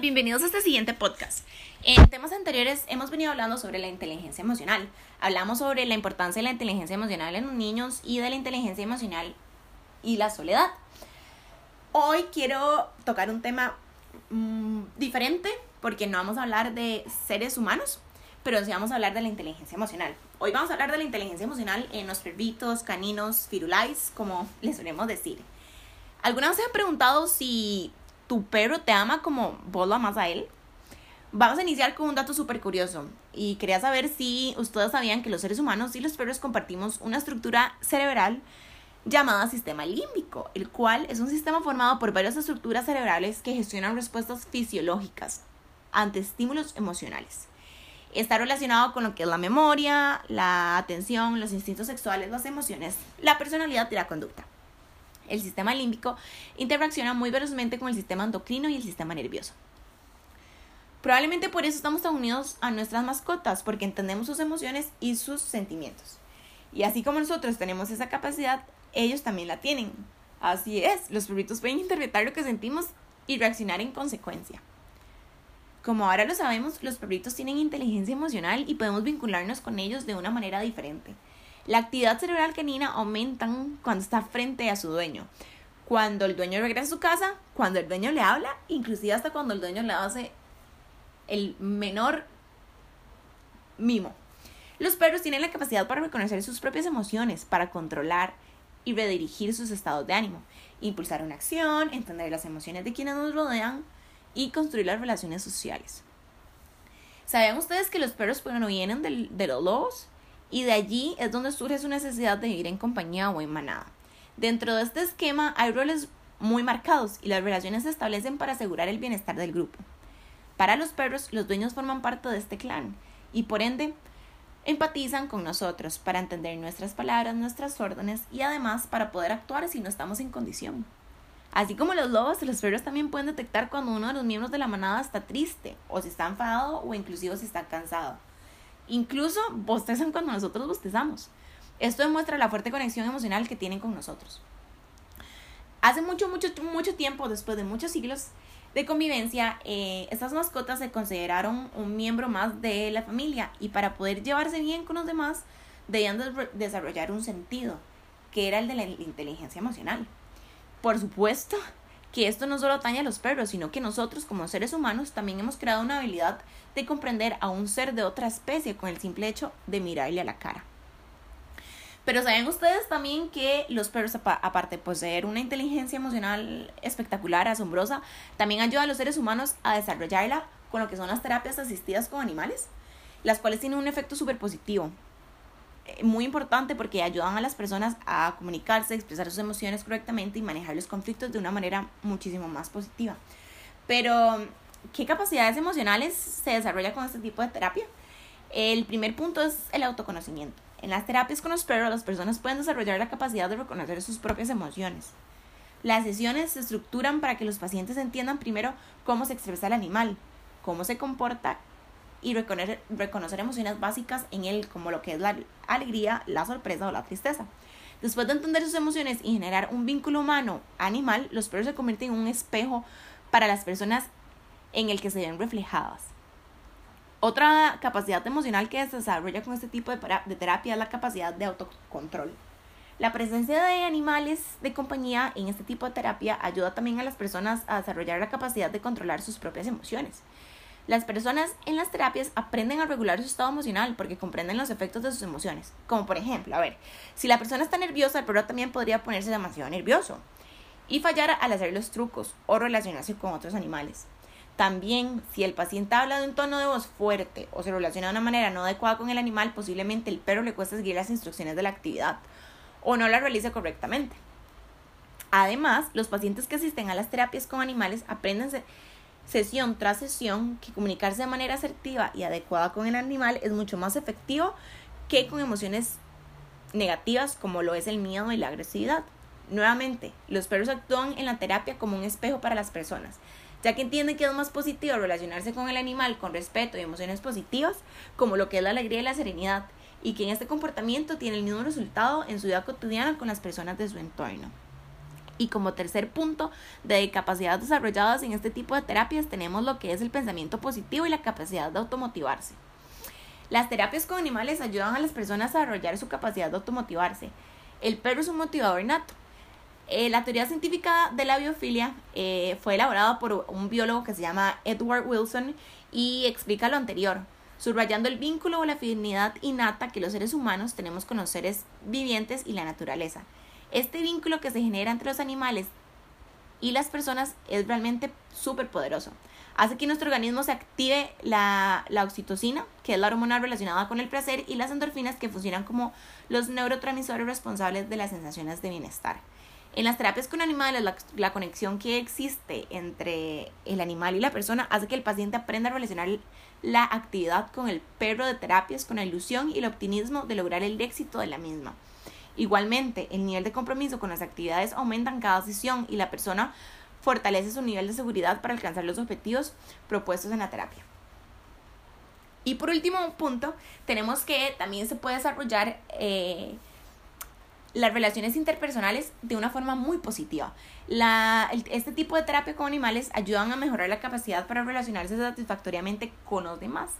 bienvenidos a este siguiente podcast. En temas anteriores hemos venido hablando sobre la inteligencia emocional. Hablamos sobre la importancia de la inteligencia emocional en los niños y de la inteligencia emocional y la soledad. Hoy quiero tocar un tema mm, diferente porque no vamos a hablar de seres humanos, pero sí vamos a hablar de la inteligencia emocional. Hoy vamos a hablar de la inteligencia emocional en los perritos, caninos, firulais, como les solemos decir. ¿Alguna vez se han preguntado si tu perro te ama como vos lo amas a él? Vamos a iniciar con un dato súper curioso y quería saber si ustedes sabían que los seres humanos y los perros compartimos una estructura cerebral llamada sistema límbico, el cual es un sistema formado por varias estructuras cerebrales que gestionan respuestas fisiológicas ante estímulos emocionales. Está relacionado con lo que es la memoria, la atención, los instintos sexuales, las emociones, la personalidad y la conducta el sistema límbico, interacciona muy velozmente con el sistema endocrino y el sistema nervioso. Probablemente por eso estamos tan unidos a nuestras mascotas, porque entendemos sus emociones y sus sentimientos. Y así como nosotros tenemos esa capacidad, ellos también la tienen. Así es, los perritos pueden interpretar lo que sentimos y reaccionar en consecuencia. Como ahora lo sabemos, los perritos tienen inteligencia emocional y podemos vincularnos con ellos de una manera diferente. La actividad cerebral canina aumenta cuando está frente a su dueño. Cuando el dueño regresa a su casa, cuando el dueño le habla, inclusive hasta cuando el dueño le hace el menor mimo. Los perros tienen la capacidad para reconocer sus propias emociones, para controlar y redirigir sus estados de ánimo, impulsar una acción, entender las emociones de quienes nos rodean y construir las relaciones sociales. ¿Sabían ustedes que los perros vienen de los lobos? Y de allí es donde surge su necesidad de ir en compañía o en manada. Dentro de este esquema hay roles muy marcados y las relaciones se establecen para asegurar el bienestar del grupo. Para los perros, los dueños forman parte de este clan y por ende empatizan con nosotros para entender nuestras palabras, nuestras órdenes y además para poder actuar si no estamos en condición. Así como los lobos, los perros también pueden detectar cuando uno de los miembros de la manada está triste o si está enfadado o inclusive si está cansado. Incluso bostezan cuando nosotros bostezamos. Esto demuestra la fuerte conexión emocional que tienen con nosotros. Hace mucho, mucho, mucho tiempo, después de muchos siglos de convivencia, eh, estas mascotas se consideraron un miembro más de la familia y para poder llevarse bien con los demás debían desarrollar un sentido, que era el de la inteligencia emocional. Por supuesto, que esto no solo atañe a los perros, sino que nosotros como seres humanos también hemos creado una habilidad de comprender a un ser de otra especie con el simple hecho de mirarle a la cara. Pero saben ustedes también que los perros, aparte de poseer una inteligencia emocional espectacular, asombrosa, también ayudan a los seres humanos a desarrollarla con lo que son las terapias asistidas con animales, las cuales tienen un efecto súper positivo muy importante porque ayudan a las personas a comunicarse, expresar sus emociones correctamente y manejar los conflictos de una manera muchísimo más positiva. Pero, ¿qué capacidades emocionales se desarrolla con este tipo de terapia? El primer punto es el autoconocimiento. En las terapias con los perros, las personas pueden desarrollar la capacidad de reconocer sus propias emociones. Las sesiones se estructuran para que los pacientes entiendan primero cómo se expresa el animal, cómo se comporta y reconocer, reconocer emociones básicas en él, como lo que es la alegría, la sorpresa o la tristeza. Después de entender sus emociones y generar un vínculo humano-animal, los perros se convierten en un espejo para las personas en el que se ven reflejadas. Otra capacidad emocional que se desarrolla con este tipo de, terapia es la capacidad de autocontrol. La presencia de animales de compañía en este tipo de terapia ayuda también a las personas a desarrollar la capacidad de controlar sus propias emociones. Las personas en las terapias aprenden a regular su estado emocional porque comprenden los efectos de sus emociones. Como por ejemplo, a ver, si la persona está nerviosa, el perro también podría ponerse demasiado nervioso y fallar al hacer los trucos o relacionarse con otros animales. También, si el paciente habla de un tono de voz fuerte o se relaciona de una manera no adecuada con el animal, posiblemente el perro le cuesta seguir las instrucciones de la actividad o no la realice correctamente. Además, los pacientes que asisten a las terapias con animales aprenden sesión tras sesión que comunicarse de manera asertiva y adecuada con el animal es mucho más efectivo que con emociones negativas como lo es el miedo y la agresividad. Nuevamente, los perros actúan en la terapia como un espejo para las personas, ya que entienden que es más positivo relacionarse con el animal con respeto y emociones positivas, como lo que es la alegría y la serenidad, y que en este comportamiento tiene el mismo resultado en su vida cotidiana con las personas de su entorno. Y como tercer punto de capacidades desarrolladas en este tipo de terapias tenemos lo que es el pensamiento positivo y la capacidad de automotivarse. Las terapias con animales ayudan a las personas a desarrollar su capacidad de automotivarse. El perro es un motivador nato. Eh, la teoría científica de la biofilia eh, fue elaborada por un biólogo que se llama Edward Wilson y explica lo anterior, subrayando el vínculo o la afinidad innata que los seres humanos tenemos con los seres vivientes y la naturaleza. Este vínculo que se genera entre los animales y las personas es realmente súper poderoso. Hace que nuestro organismo se active la, la, oxitocina, que es la hormona relacionada con el placer, y las endorfinas, que funcionan como los neurotransmisores responsables de las sensaciones de bienestar. En las terapias con animales, la, la, conexión que existe entre el animal y la persona hace que el paciente aprenda a relacionar la actividad con el perro de terapias con la ilusión y el optimismo de lograr el éxito de la misma. Igualmente, el nivel de compromiso con las actividades aumenta en cada sesión y la persona fortalece su nivel de seguridad para alcanzar los objetivos propuestos en la terapia. Y por último punto, tenemos que también se puede desarrollar eh, las relaciones interpersonales de una forma muy positiva. La, este tipo de terapia con animales ayudan a mejorar la capacidad para relacionarse satisfactoriamente con los demás.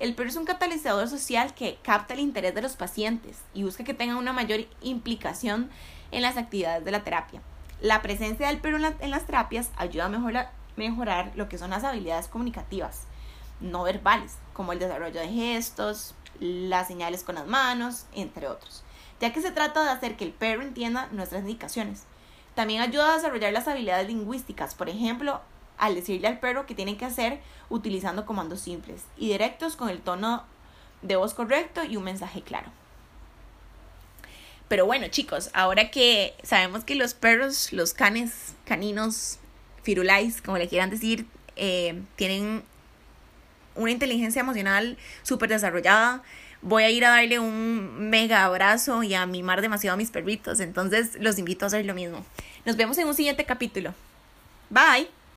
El perro es un catalizador social que capta el interés de los pacientes y busca que tengan una mayor implicación en las actividades de la terapia. La presencia del perro en, las terapias ayuda a mejorar, mejorar lo que son las habilidades comunicativas no verbales, como el desarrollo de gestos, las señales con las manos, entre otros, ya que se trata de hacer que el perro entienda nuestras indicaciones. También ayuda a desarrollar las habilidades lingüísticas, por ejemplo, al decirle al perro que tiene que hacer utilizando comandos simples y directos con el tono de voz correcto y un mensaje claro. Pero bueno, chicos, ahora que sabemos que los perros, los canes, caninos, firulais, como le quieran decir, eh, tienen una inteligencia emocional súper desarrollada, voy a ir a darle un mega abrazo y a mimar demasiado a mis perritos. Entonces los invito a hacer lo mismo. Nos vemos en un siguiente capítulo. Bye.